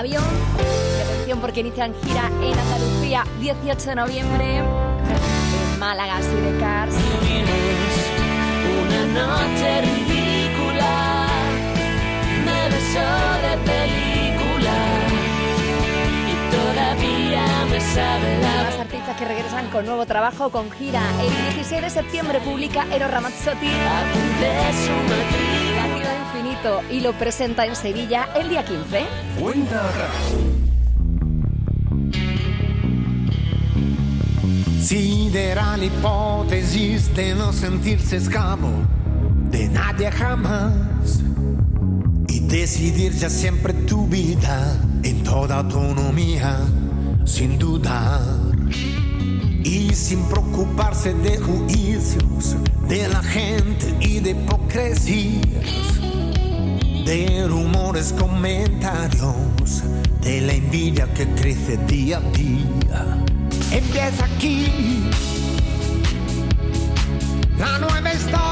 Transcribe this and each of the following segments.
avión. Atención porque inician gira en Andalucía 18 de noviembre en Málaga, así de Una noche ridícula. Más artistas que regresan con nuevo trabajo, con gira. El 16 de septiembre publica Ero Ramazzotti. Batido e infinito y lo presenta en Sevilla el día 15. Cuenta Sideral hipótesis de no sentirse esclavo de nadie jamás y decidir ya siempre tu vida en toda autonomía sin dudar y sin preocuparse de juicios de la gente y de hipocresías, de rumores, comentarios, de la envidia que crece día a día. Empieza aquí la nueva historia.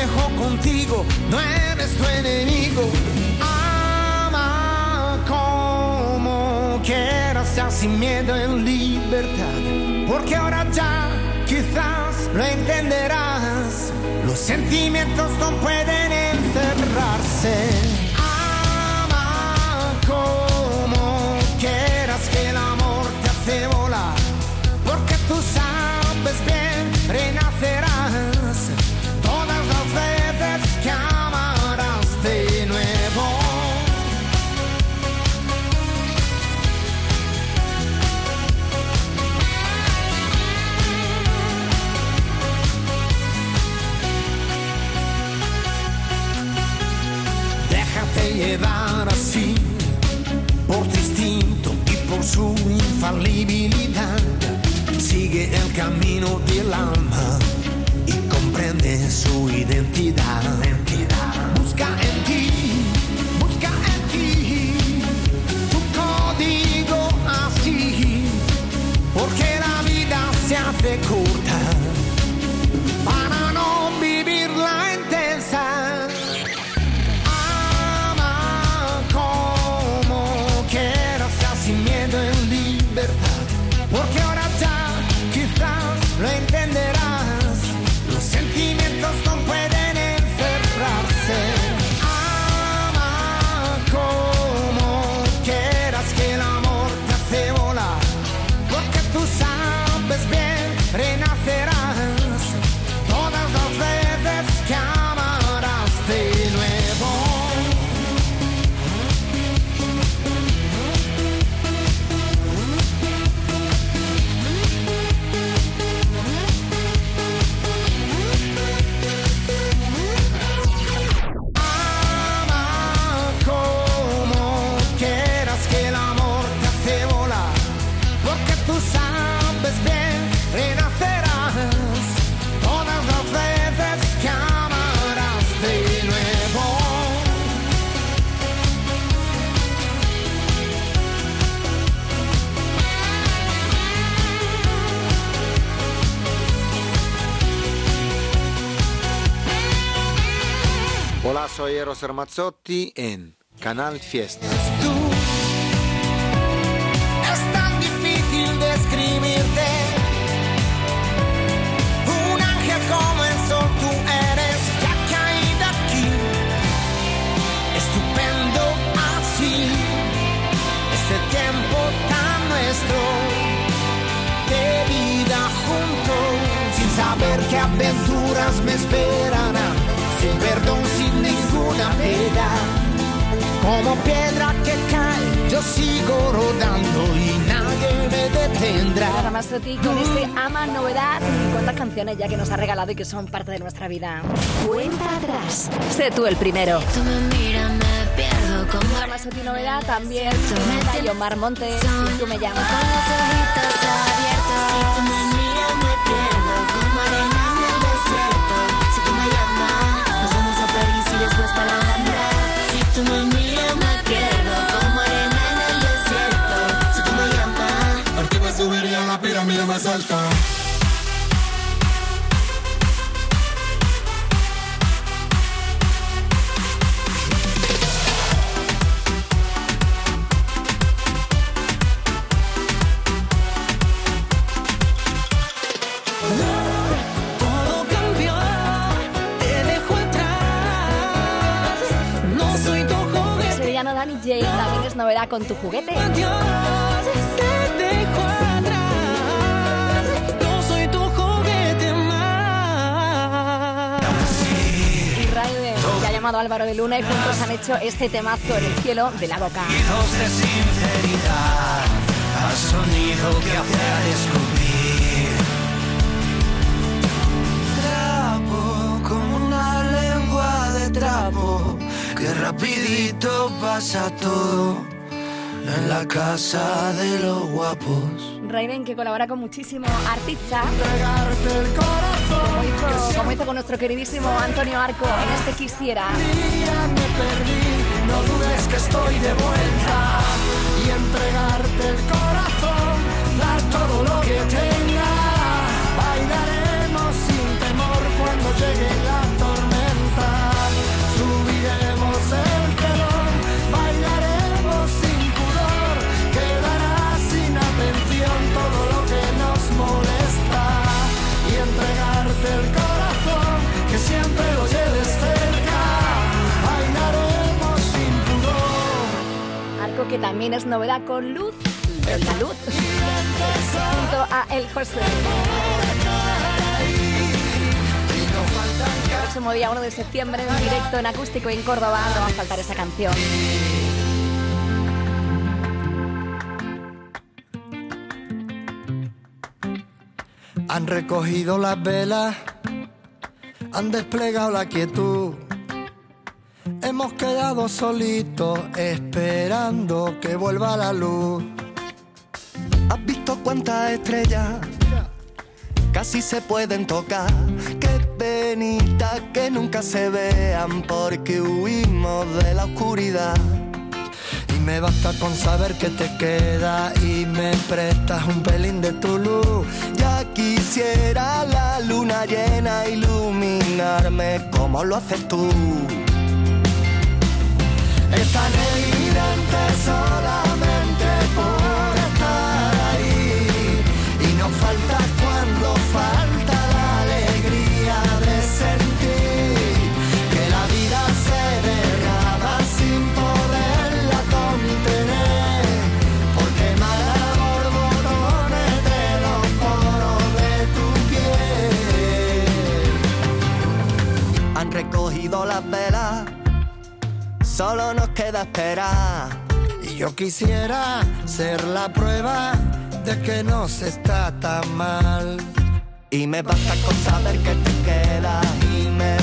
Mejor contigo, no eres tu enemigo. Ama como quieras, ya sin miedo en libertad. Porque ahora ya quizás lo entenderás. Los sentimientos no pueden encerrarse. Ama como quieras que el amor te hace volar. Porque tú sabes bien, renacerás. Su infalibilidad. Sigue el camino del alma y comprende su identidad. Busca en ti, busca en ti tu código así, porque la vida se hace Ramazzotti en Canal Fiesta. Tú es tan difícil describirte. Un ángel como el sol, tú eres la caída aquí. Estupendo así. Este tiempo tan nuestro de vida juntos, sin saber qué aventuras me esperarán, sin perdón, piedad. Como piedra que cae, yo sigo rodando y nadie me detendrá. Ramazzotti con este Ama Novedad. ¿Cuántas canciones ya que nos ha regalado y que son parte de nuestra vida? Cuenta atrás. Sé tú el primero. Tú me miras, me pierdo como Ramazzotti Novedad también. Tayo Mar Montes. Si tú me llamas. con los ojitos abiertos. Es novedad con tu juguete. Álvaro de Luna y juntos han hecho este temazo en el cielo de la boca. De sinceridad, al sonido que hace a descubrir. Trapo, como una lengua de trapo, que rapidito pasa todo. en la casa de los guapos. Raiden que colabora con muchísimos artistas. Como hizo, con nuestro queridísimo Antonio Arco en este Quisiera. No dudes que estoy de vuelta. Y entregarte el corazón, dar todo lo que tenga. Bailaremos sin temor cuando llegue la que también es novedad con Luz, el La Luz, junto a El José. El próximo día 1 de septiembre, en directo en acústico en Córdoba, no va a faltar esa canción. Han recogido las velas, han desplegado la quietud. Hemos quedado solitos esperando que vuelva la luz. ¿Has visto cuántas estrellas casi se pueden tocar? Qué penita que nunca se vean porque huimos de la oscuridad. Y me basta con saber que te queda y me prestas un pelín de tu luz. Ya quisiera la luna llena iluminarme como lo haces tú. Tan evidente solamente por estar ahí. Y nos falta cuando falta la alegría de sentir que la vida se derrama sin poderla contener. Porque emana borbotones de los poros de tu piel. Han recogido las velas, solo nos queda esperar. Y yo quisiera ser la prueba de que no se está tan mal. Y me basta con saber que te quedas y me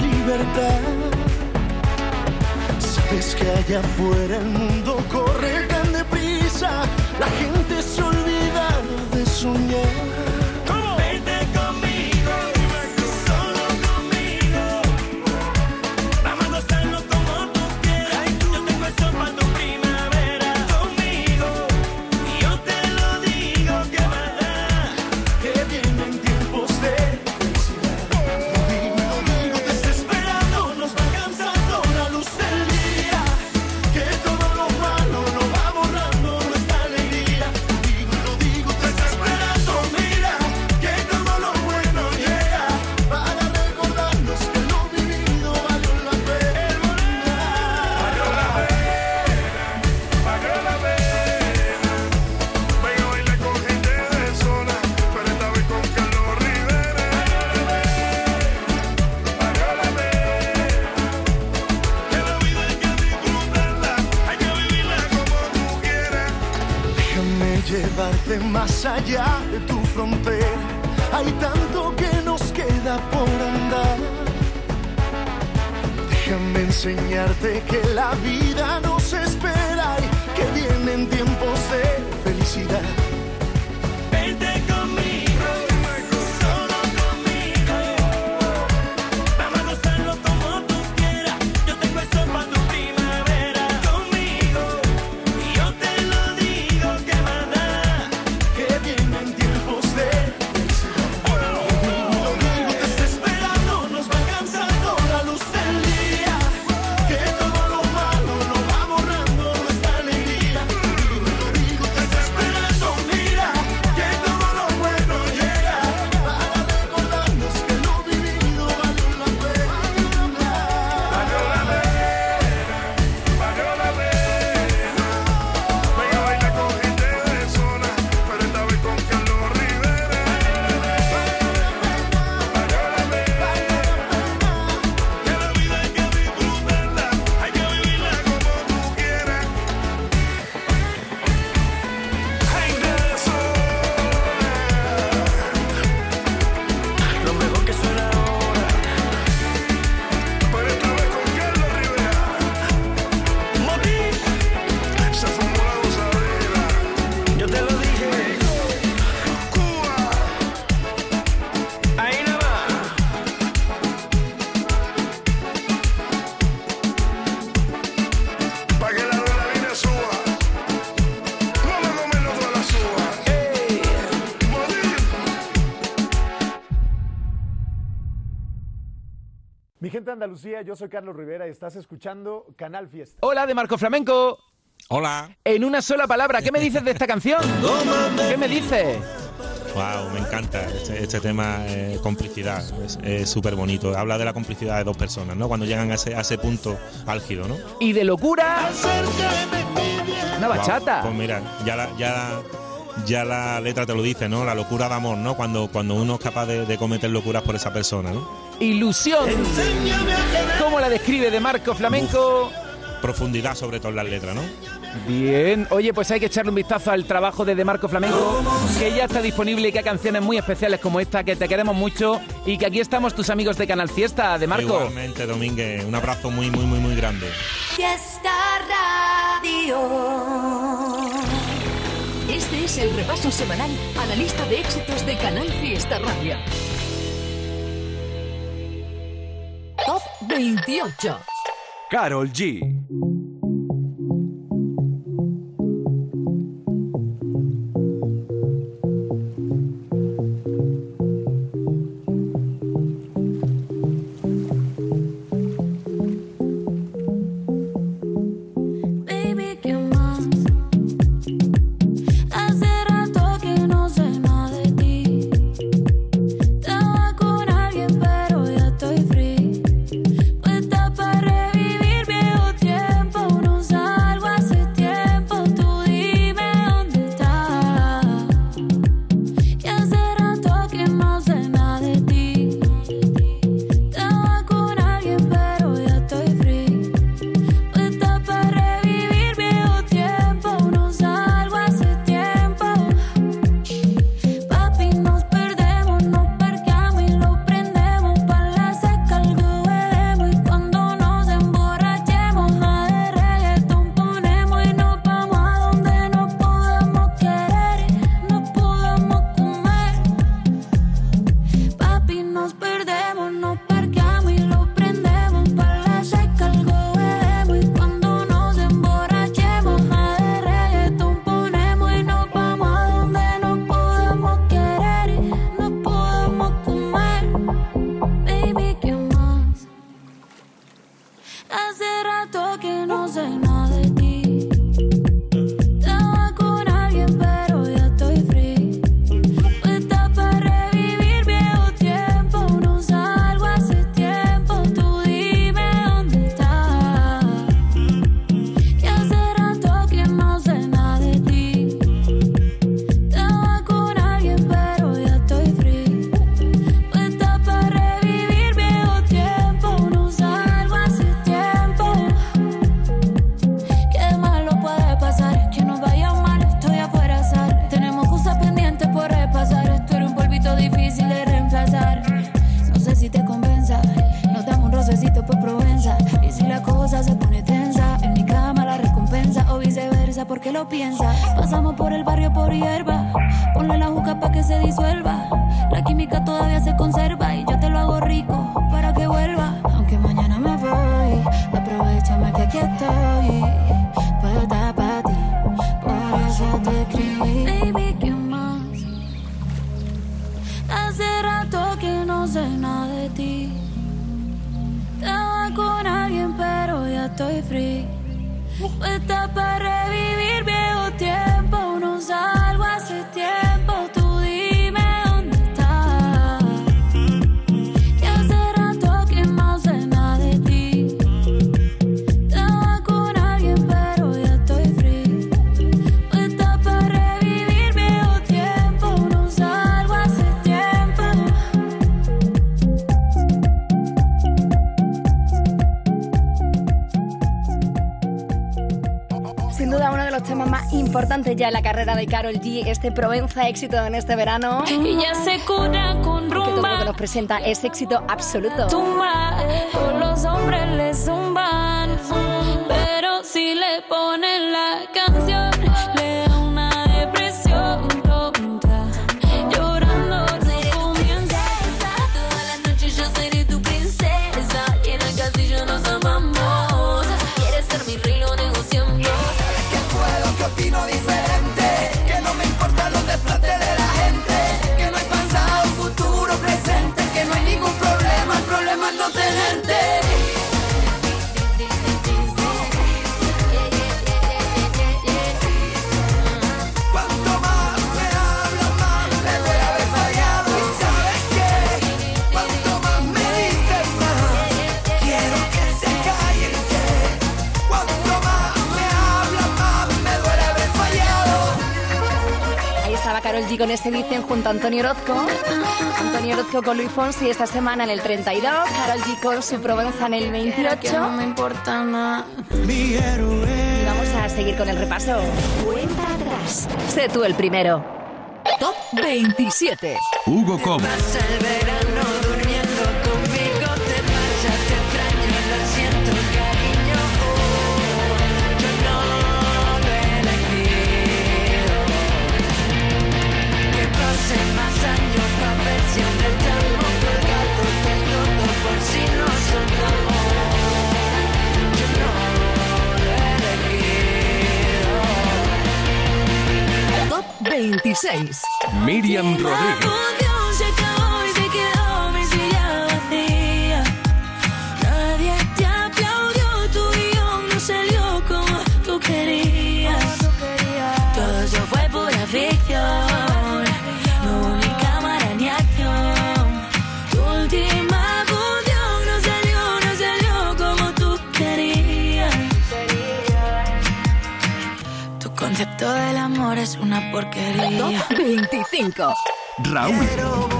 libertad. Sabes que allá afuera el mundo corre tan deprisa, la gente se olvida de soñar. Andalucía, yo soy Carlos Rivera y estás escuchando Canal Fiesta. Hola de Marco Flamenco. Hola. En una sola palabra, ¿qué me dices de esta canción? ¿Qué me dices? Wow, me encanta este, este tema, eh, complicidad, es súper bonito. Habla de la complicidad de dos personas, ¿no? Cuando llegan a ese, a ese punto álgido, ¿no? Y de locura, una bachata. Pues mira, ya la, ya, la- ya la letra te lo dice, ¿no? La locura de amor, ¿no? Cuando, cuando uno es capaz de, de cometer locuras por esa persona, ¿no? Ilusión. ¿Cómo la describe de Marco Flamenco? Profundidad sobre todo en las letras, ¿no? Bien, oye, pues hay que echarle un vistazo al trabajo de De Marco Flamenco, que ya está disponible y que hay canciones muy especiales como esta, que te queremos mucho y que aquí estamos tus amigos de Canal Fiesta, De Marco. Igualmente, Domínguez, un abrazo muy, muy, muy, muy grande. Fiesta Radio. Es el repaso semanal a la lista de éxitos de Canal Fiesta Radio. Top 28. Carol G. ya la carrera de Carol G, este Provenza éxito en este verano. Ella se cura con rumba. Que todo lo que nos presenta es éxito absoluto. Tumba, los hombres le zumban, pero si le pones con este Dicen junto a Antonio Orozco. Antonio Orozco con Luis Fonsi esta semana en el 32. Carol G con su Provenza en el 28. No me importa nada. Vamos a seguir con el repaso. Cuenta atrás. Sé tú el primero. Top 27. Hugo Cobo. 26. Miriam Rodríguez. Todo el amor es una porquería. 25. Raúl.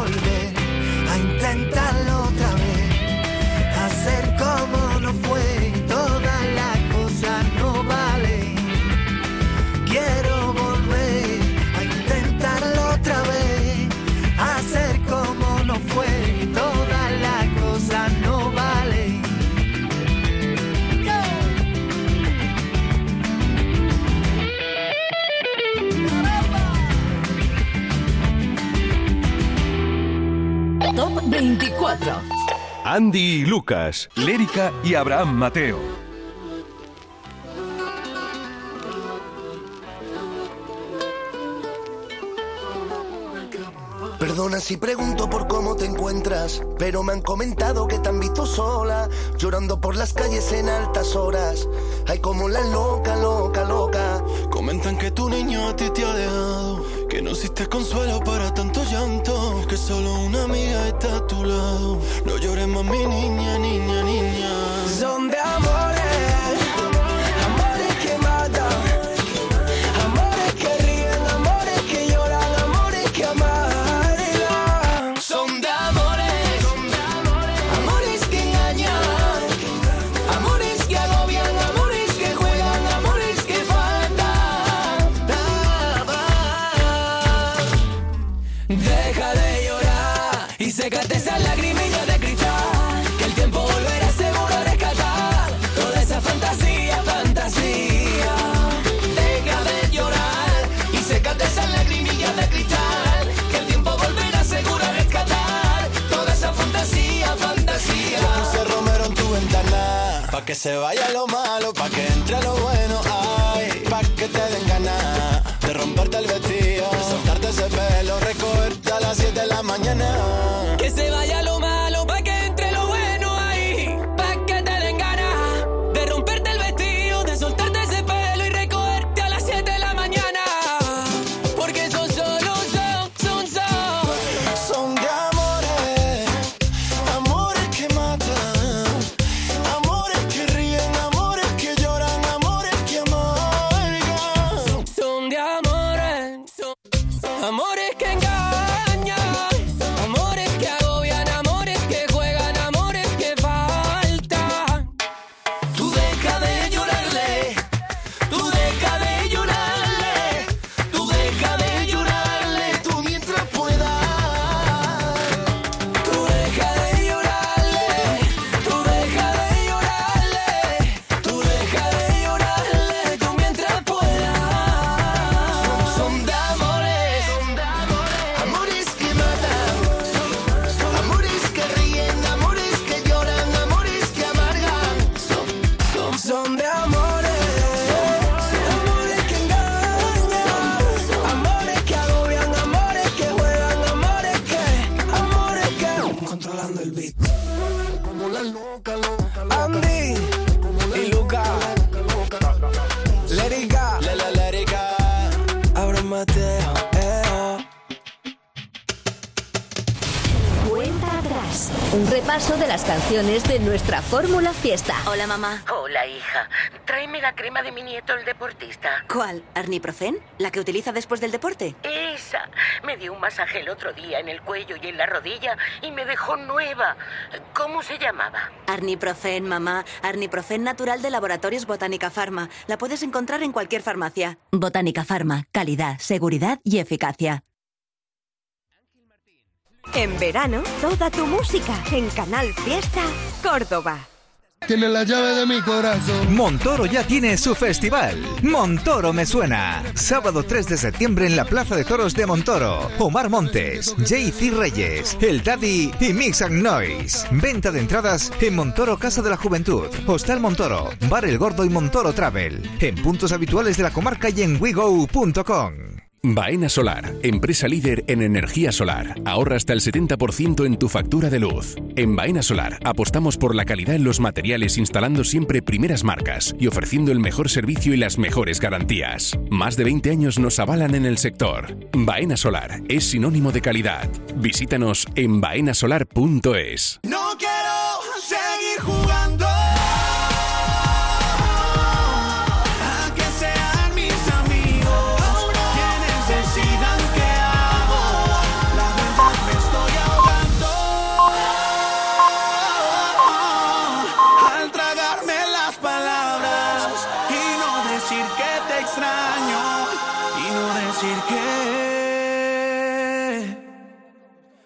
24. Andy y Lucas, Lérica y Abraham Mateo. Perdona si pregunto por cómo te encuentras, pero me han comentado que te han visto sola, llorando por las calles en altas horas. Hay como la loca, loca, loca. Comentan que tu niño a ti te ha dejado, que no hiciste consuelo para tanto llanto porque solo una amiga está a tu lado. No llores más, mi niña, niña, niña. sécate esa lagrimilla de cristal, que el tiempo volverá seguro a rescatar toda esa fantasía, fantasía. Deja de llorar y sécate esa lagrimilla de cristal, que el tiempo volverá seguro a rescatar toda esa fantasía, fantasía. Yo puse Romero en tu ventana, pa' que se vaya lo malo, pa' que entre lo bueno, ay, pa' que te den ganas de romperte el vestido, soltarte ese pelo, recogerte a las 7 de la mañana se vaya repaso de las canciones de nuestra Fórmula Fiesta. Hola, mamá. Hola, hija. Tráeme la crema de mi nieto, el deportista. ¿Cuál? ¿Arniprofen? ¿La que utiliza después del deporte? Esa. Me dio un masaje el otro día en el cuello y en la rodilla y me dejó nueva. ¿Cómo se llamaba? Arniprofen, mamá. Arniprofen natural de Laboratorios Botánica Pharma. La puedes encontrar en cualquier farmacia. Botánica Pharma. Calidad, seguridad y eficacia. En verano, toda tu música en Canal Fiesta Córdoba. Tiene la llave de mi corazón. Montoro ya tiene su festival. Montoro me suena. Sábado 3 de septiembre en la Plaza de Toros de Montoro. Omar Montes, JC Reyes, El Daddy y Mix and Noise. Venta de entradas en Montoro Casa de la Juventud, Hostal Montoro, Bar El Gordo y Montoro Travel. En puntos habituales de la comarca y en wigo.com. Baena Solar, empresa líder en energía solar. Ahorra hasta el 70% en tu factura de luz. En Baena Solar apostamos por la calidad en los materiales instalando siempre primeras marcas y ofreciendo el mejor servicio y las mejores garantías. Más de 20 años nos avalan en el sector. Baena Solar es sinónimo de calidad. Visítanos en baenasolar.es. No quiero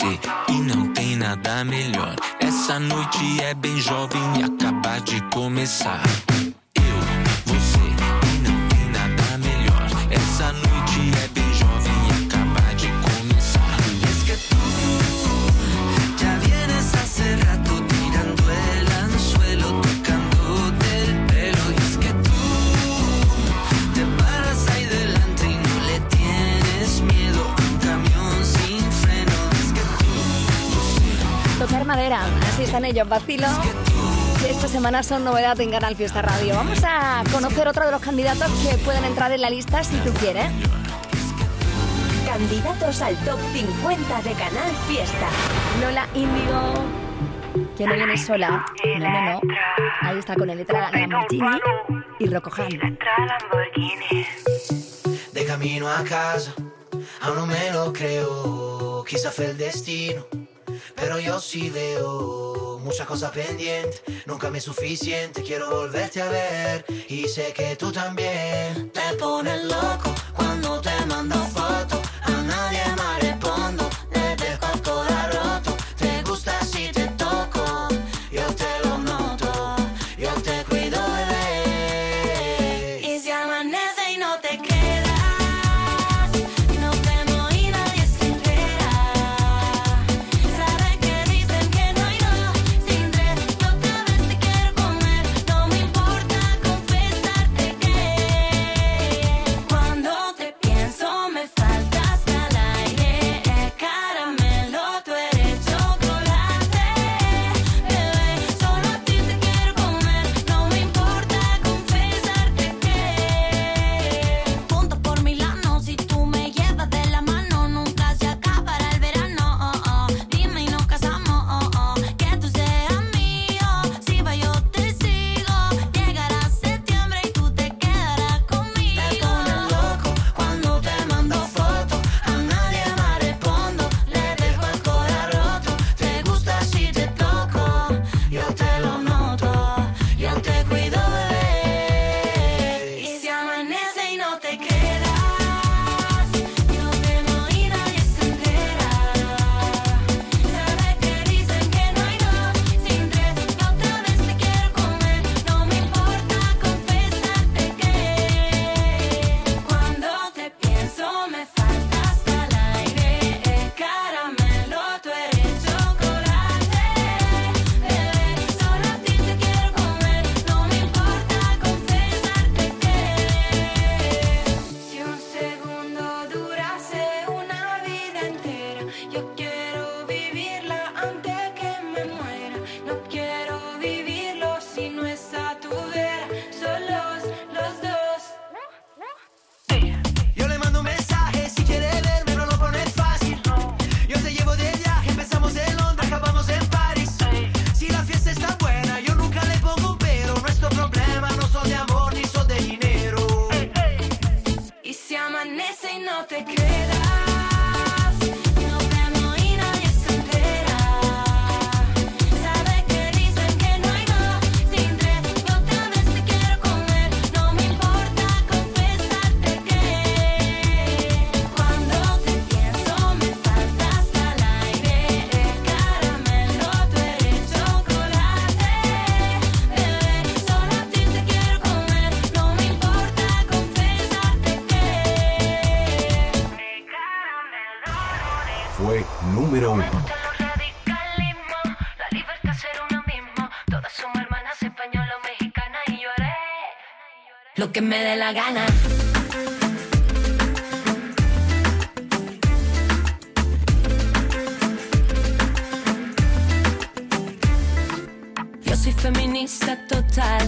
Você e não tem nada melhor. Essa noite é bem jovem e acabar de começar. Están ellos, vacilo. que Esta semana son novedad en Canal Fiesta Radio. Vamos a conocer otro de los candidatos que pueden entrar en la lista si tú quieres. Candidatos al top 50 de Canal Fiesta. Lola Índigo, que no viene sola. No, no, no. Ahí está con el letra Lamborghini y Rocco Han. De camino a casa, aún no me lo creo. Quizá fue el destino, pero yo sí veo muchas cosas pendientes. Nunca me es suficiente, quiero volverte a ver. Y sé que tú también te pones loco cuando te mando fotos. Que me dé la gana. Yo soy feminista total,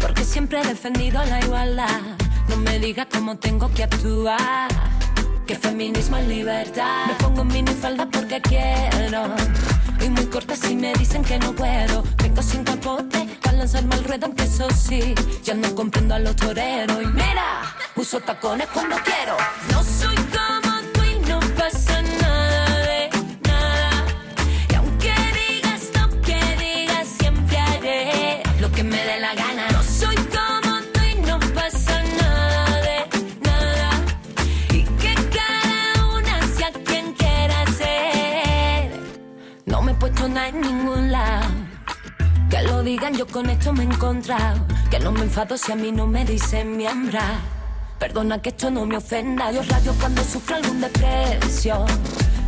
porque siempre he defendido la igualdad. No me digas cómo tengo que actuar, que feminismo es libertad. Me pongo minifalda porque quiero, y muy corta si me dicen que no puedo. Vengo sin capote para lanzarme al ruedo, aunque eso sí, ya no comprendo a los toreros. Y mira, uso tacones cuando quiero. No soy como tú y no pasa nada de nada. Y aunque digas lo que digas, siempre haré lo que me dé la gana. No soy como tú y no pasa nada de nada. Y que cada una sea quien quiera ser. me he puesto nada en ningún lado. Lo digan, yo con esto me he encontrado. Que no me enfado si a mí no me dicen miembra. Perdona que esto no me ofenda. Yo radio cuando sufro algún depresión.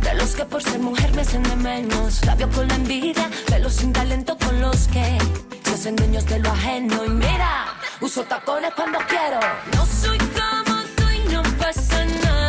De los que por ser mujer me hacen de menos. Rabio con la envidia, de los sin talento con los que se hacen dueños de lo ajeno. Y mira, uso tacones cuando quiero. No soy como tú y no pasa nada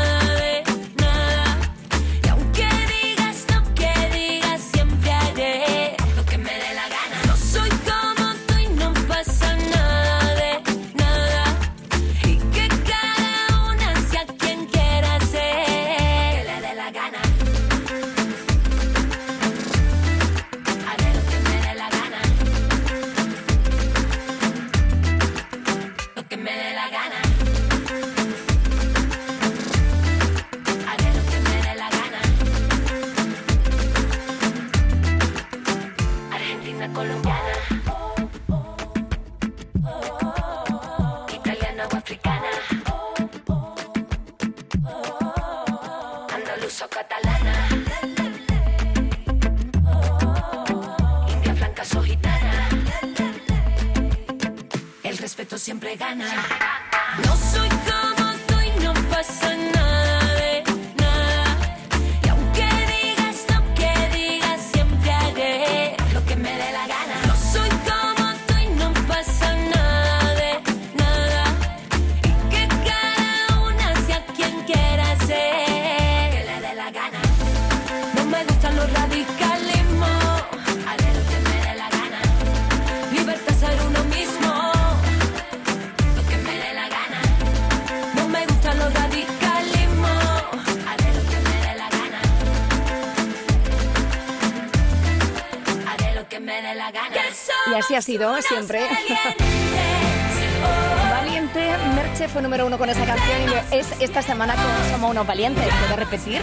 Ha sido siempre. Valiente, Merche fue número uno con esa canción y es esta semana con Somos unos valientes. ¿Puede repetir?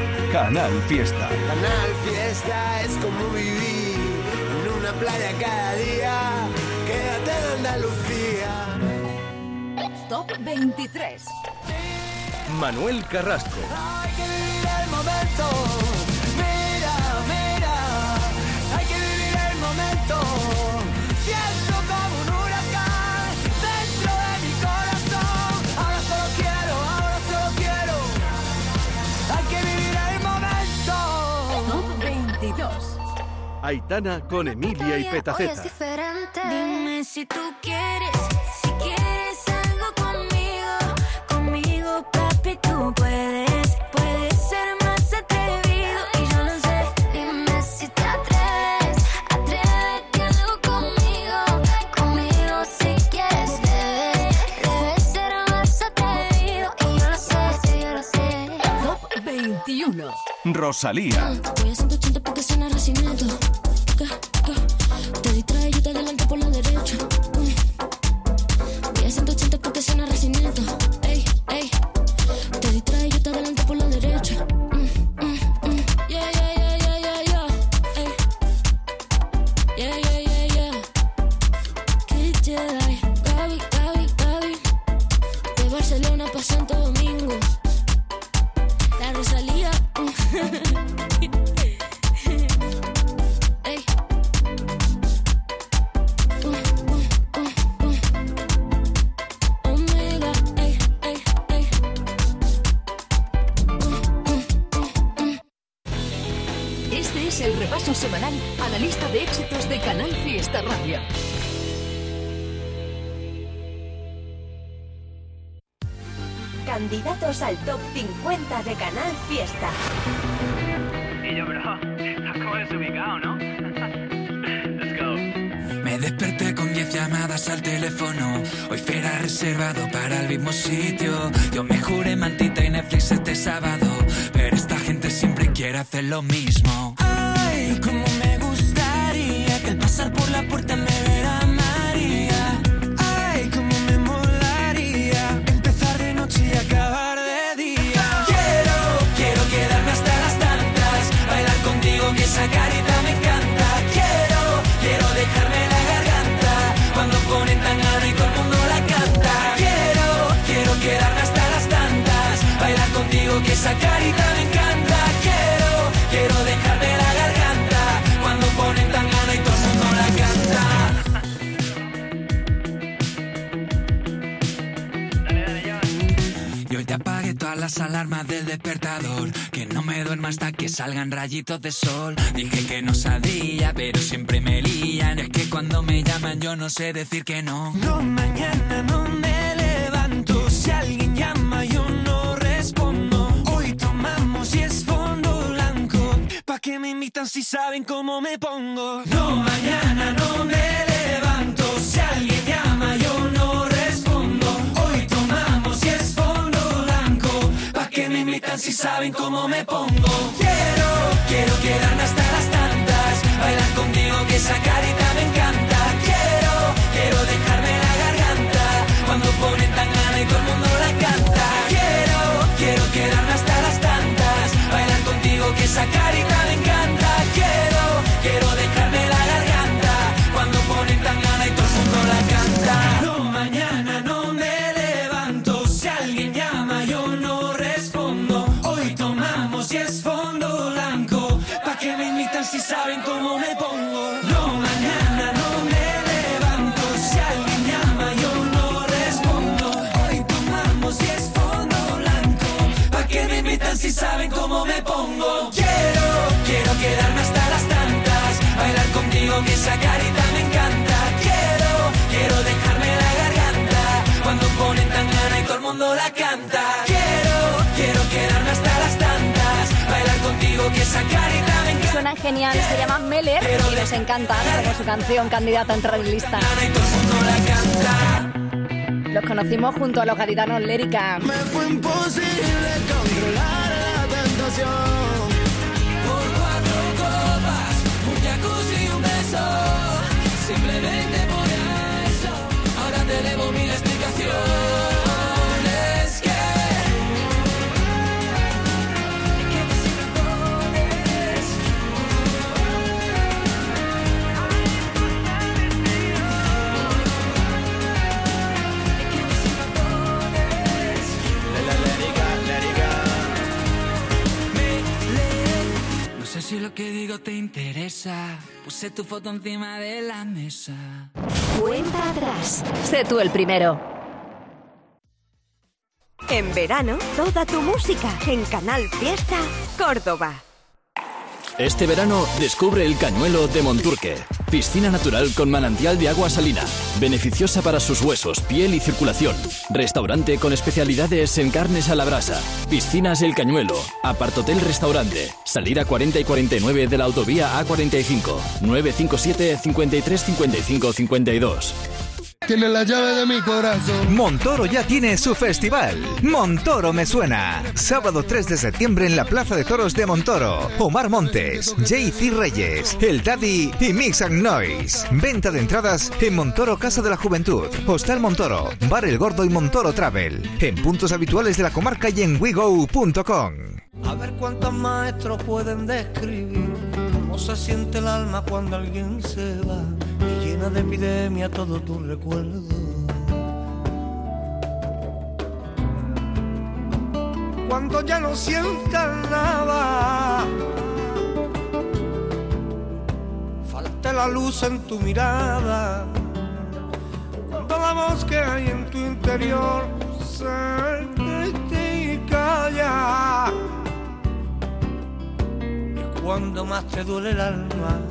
Canal Fiesta. Canal Fiesta es como vivir en una playa cada día. Quédate en Andalucía. Top 23. Manuel Carrasco. Hay que vivir el momento. Mira, mira. Hay que vivir el momento. Aitana con Emilia y Petaceta. Dime si tú quieres, si quieres algo conmigo, conmigo papi tú puedes, puedes ser más atrevido y yo lo sé. Dime si te atreves, atrévete algo conmigo, conmigo si quieres debes, debes ser más atrevido y yo lo sé, yo lo sé. Top 21. Rosalía. Voy a 180 porque suena racimiento. ¿Qué? ¿Qué? Te distrae, alarmas del despertador. Que no me duerma hasta que salgan rayitos de sol. Dije que no sabía, pero siempre me lían. Es que cuando me llaman yo no sé decir que no. No, mañana no me levanto. Si alguien llama yo no respondo. Hoy tomamos y es fondo blanco. ¿Pa' qué me invitan si saben cómo me pongo? No, mañana no me levanto. Si saben cómo me pongo? Quiero, quiero quedarme hasta las tantas. Bailar contigo que esa carita me encanta. Quiero, quiero dejarme la garganta. Cuando ponen tan gana y todo el mundo la canta. Quiero, quiero quedarme hasta las tantas. Bailar contigo que esa carita Suena genial, se llama Meller y nos encanta como su canción candidata a entrar en lista. Los conocimos junto a los gaditanos Lérica. Fue imposible controlar la tentación. Por cuatro copas, un jacuzzi y un beso. Simplemente por eso, ahora te debo mil si lo que digo te interesa. Puse tu foto encima de la mesa. Cuenta atrás. Sé tú el primero. En verano, toda tu música en Canal Fiesta Córdoba. Este verano descubre el Cañuelo de Monturque. Piscina natural con manantial de agua salina. Beneficiosa para sus huesos, piel y circulación. Restaurante con especialidades en carnes a la brasa. Piscinas El Cañuelo. Apartotel Restaurante. Salida 40 y 49 de la autovía A45. 957 53 55 52. Tiene la llave de mi corazón. Montoro ya tiene su festival. Montoro me suena. Sábado 3 de septiembre en la Plaza de Toros de Montoro. Omar Montes, JC Reyes, El Daddy y Mix and Noise. Venta de entradas en Montoro Casa de la Juventud, Hostal Montoro, Bar El Gordo y Montoro Travel. En puntos habituales de la comarca y en wego.com. A ver cuántos maestros pueden describir cómo se siente el alma cuando alguien se va de epidemia todo tu recuerdo. Cuando ya no sientas nada, falta la luz en tu mirada. Cuando la voz que hay en tu interior se y calla. Y cuando más te duele el alma,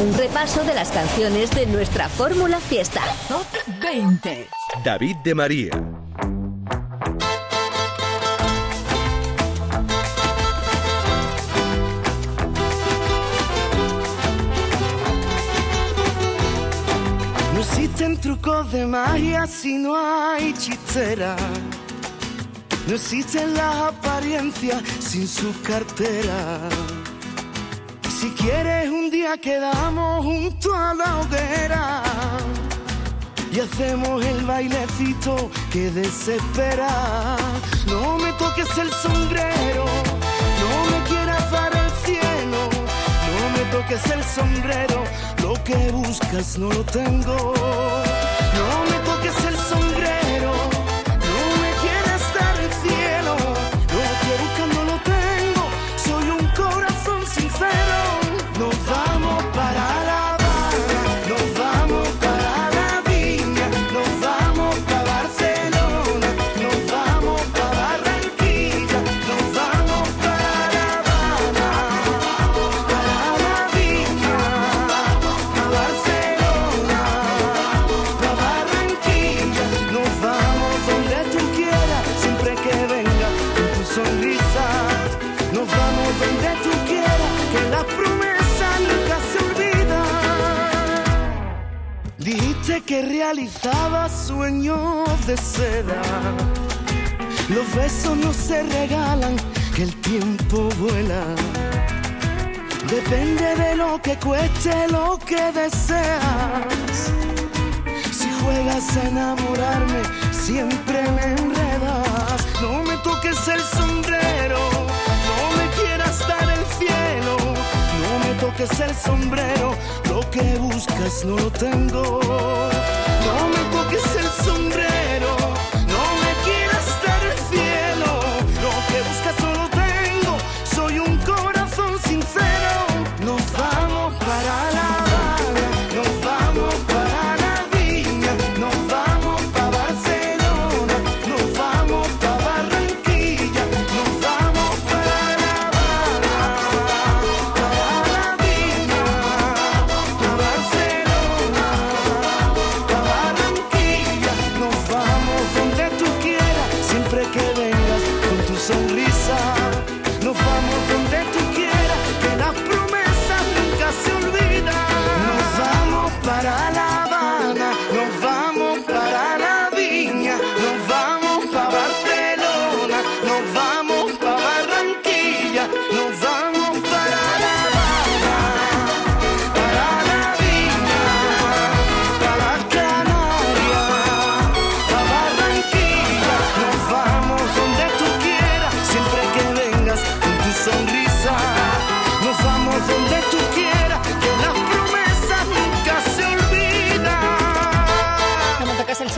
Un repaso de las canciones de nuestra fórmula fiesta. Top 20. David de María. No existen trucos de magia si no hay chistera. No existen las apariencias sin su cartera. Si quieres un día quedamos junto a la hoguera y hacemos el bailecito que desespera. No me toques el sombrero, no me quieras dar el cielo, no me toques el sombrero, lo que buscas no lo tengo. Se regalan, que el tiempo vuela. Depende de lo que cueste lo que deseas. Si juegas a enamorarme, siempre me enredas. No me toques el sombrero, no me quieras dar el cielo. No me toques el sombrero, lo que buscas no lo tengo. No me toques el sombrero,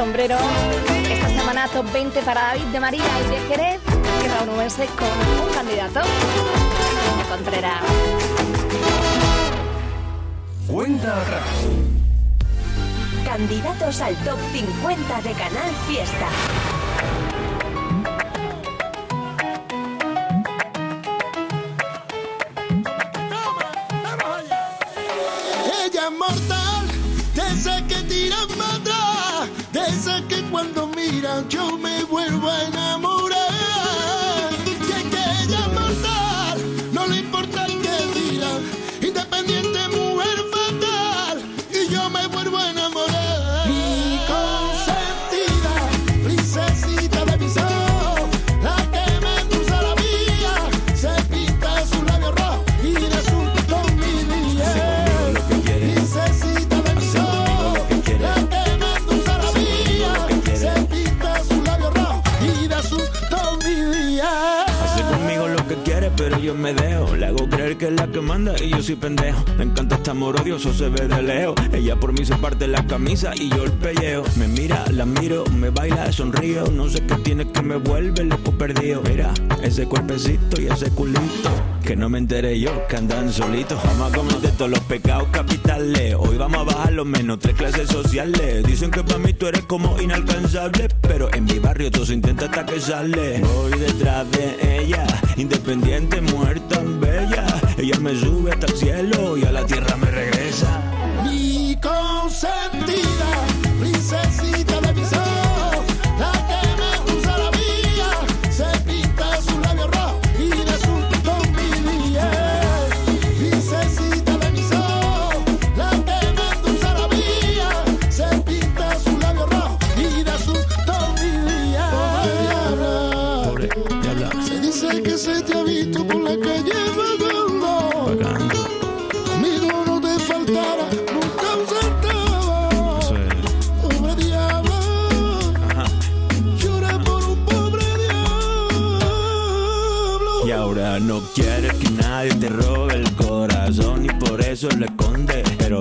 sombrero. Esta semana top 20 para David de María y de Jerez. Y Raúl Ubense con un candidato. Contreras. Cuenta atrás. Candidatos al top 50 de Canal Fiesta. Soy pendejo. Encanta estar amor odioso, se ve de lejos. Ella por mí se parte la camisa y yo el pellejo. Me mira, la miro, me baila, sonrío. No sé qué tiene que me vuelve loco perdido. Mira, ese cuerpecito y ese culito. Que no me enteré yo que andan solitos. Vamos a cometer todos los pecados capitales. Hoy vamos a bajar los menos tres clases sociales. Dicen que para mí tú eres como inalcanzable. Pero en mi barrio todo se intenta hasta que sale. Voy detrás de ella, independiente, muerta, bella. Ella me sube hasta el cielo y a la tierra me regresa. Mi consentida, princesita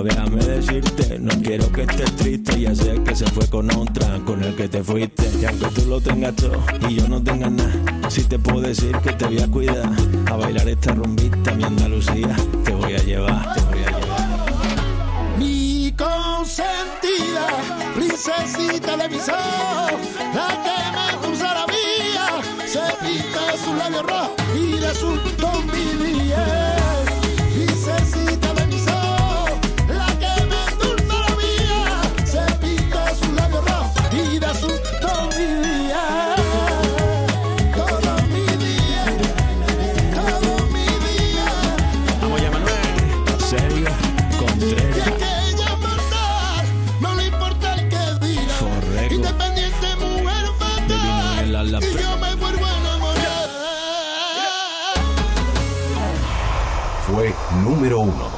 Déjame decirte, no quiero que estés triste. Ya sé que se fue con otra, con el que te fuiste. Y aunque tú lo tengas todo y yo no tenga nada, sí te puedo decir que te voy a cuidar. A bailar esta rumbita, mi Andalucía, te voy a llevar, te voy a llevar. Mi consentida, princesita de mis ojos, la que me cruza la vía, se pinta su labio rojo y con mi Princesita Fue número uno.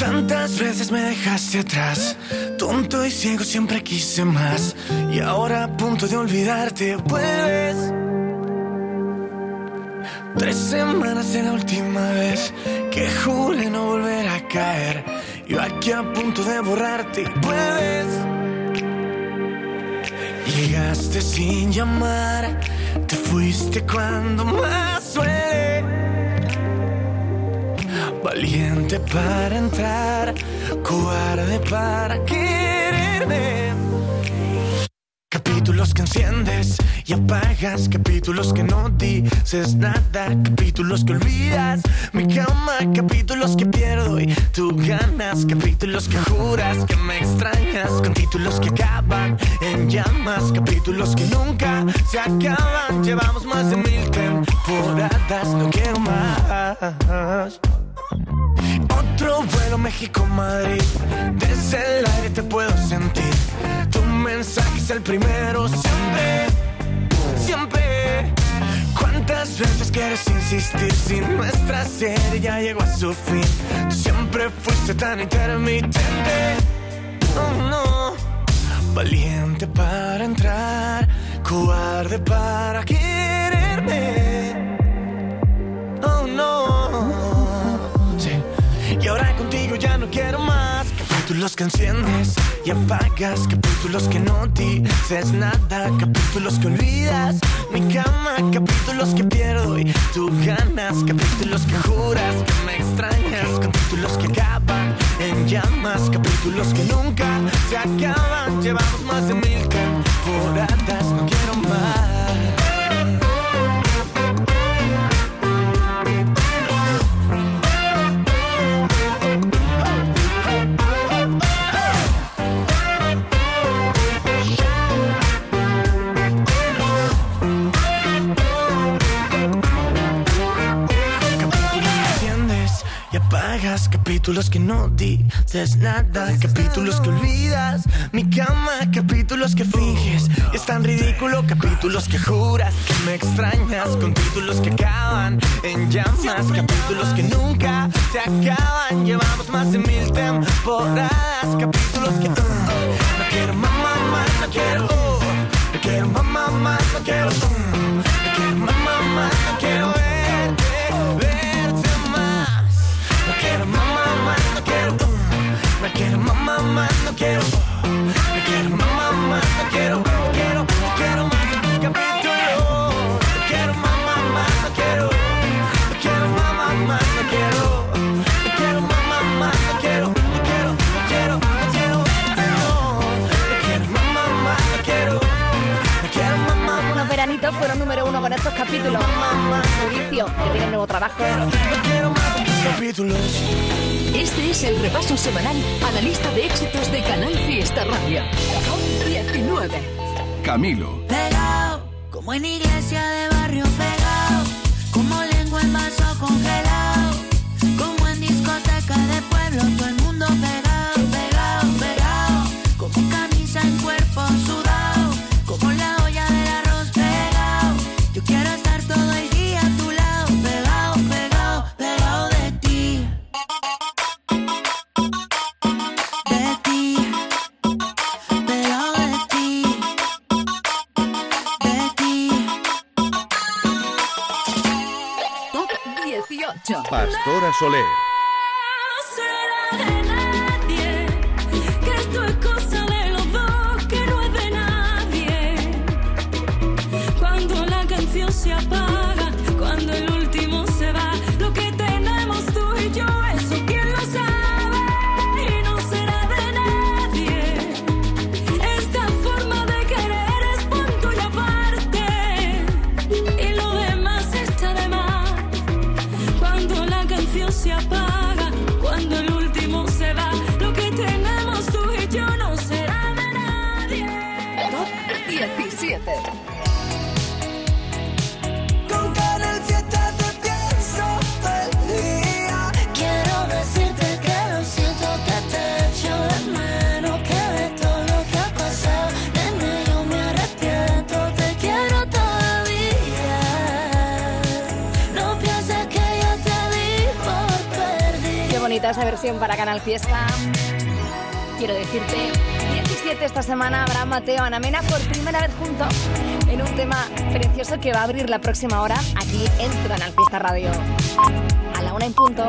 Tantas veces me dejaste atrás, tonto y ciego siempre quise más. Y ahora a punto de olvidarte, vuelves. Tres semanas de la última vez que juré no volver a caer. Yo aquí a punto de borrarte, vuelves. Llegaste sin llamar, te fuiste cuando más duele. Valiente para entrar, cobarde para quererme. Capítulos que enciendes y apagas, capítulos que no dices nada, capítulos que olvidas. Mi cama, capítulos que pierdo y tú ganas, capítulos que juras que me extrañas, con títulos que acaban en llamas, capítulos que nunca se acaban. Llevamos más de mil temporadas, no quiero más. Vuelo México-Madrid. Desde el aire te puedo sentir. Tu mensaje es el primero siempre. Siempre. ¿Cuántas veces quieres insistir si nuestra serie ya llegó a su fin? Tú siempre fuiste tan intermitente. Oh no. Valiente para entrar, cobarde para quererme. Oh no. Contigo ya no quiero más. Capítulos que enciendes y apagas. Capítulos que no dices nada. Capítulos que olvidas. Mi cama. Capítulos que pierdo y tú ganas. Capítulos que juras que me extrañas. Capítulos que acaban en llamas. Capítulos que nunca se acaban. Llevamos más de mil temporadas. No quiero más. Capítulos que no dices nada Capítulos que olvidas Mi cama Capítulos que finges Es tan ridículo capítulos que juras que me extrañas, con títulos que acaban en llamas, capítulos que nunca se acaban. Llevamos más de mil temporadas, capítulos que uh, no quiero mamá más, no quiero, uh, no quiero mamá más, no quiero, uh, no quiero mamá más, no quiero no quiero mamá más, no quiero, no quiero mamá más, no quiero, no quiero, no quiero más capítulos. No quiero mamá más, no quiero, no quiero mamá más, no quiero, no quiero mamá más, no quiero, no quiero, no quiero, no quiero, no, no quiero más, no quiero, no quiero mamá más. Unos veranitos fueron número uno con estos capítulos. Mauricio, que tiene nuevo trabajo. Este es el repaso semanal a la lista de éxitos de Canal Fiesta Radio. Con 19. Camilo. Pegado, como en iglesia de barrio pegado, Soler. Fiesta. Quiero decirte, 17 esta semana habrá Mateo Ana Mena por primera vez juntos en un tema precioso que va a abrir la próxima hora aquí en Canal Fiesta Radio. A la una en punto.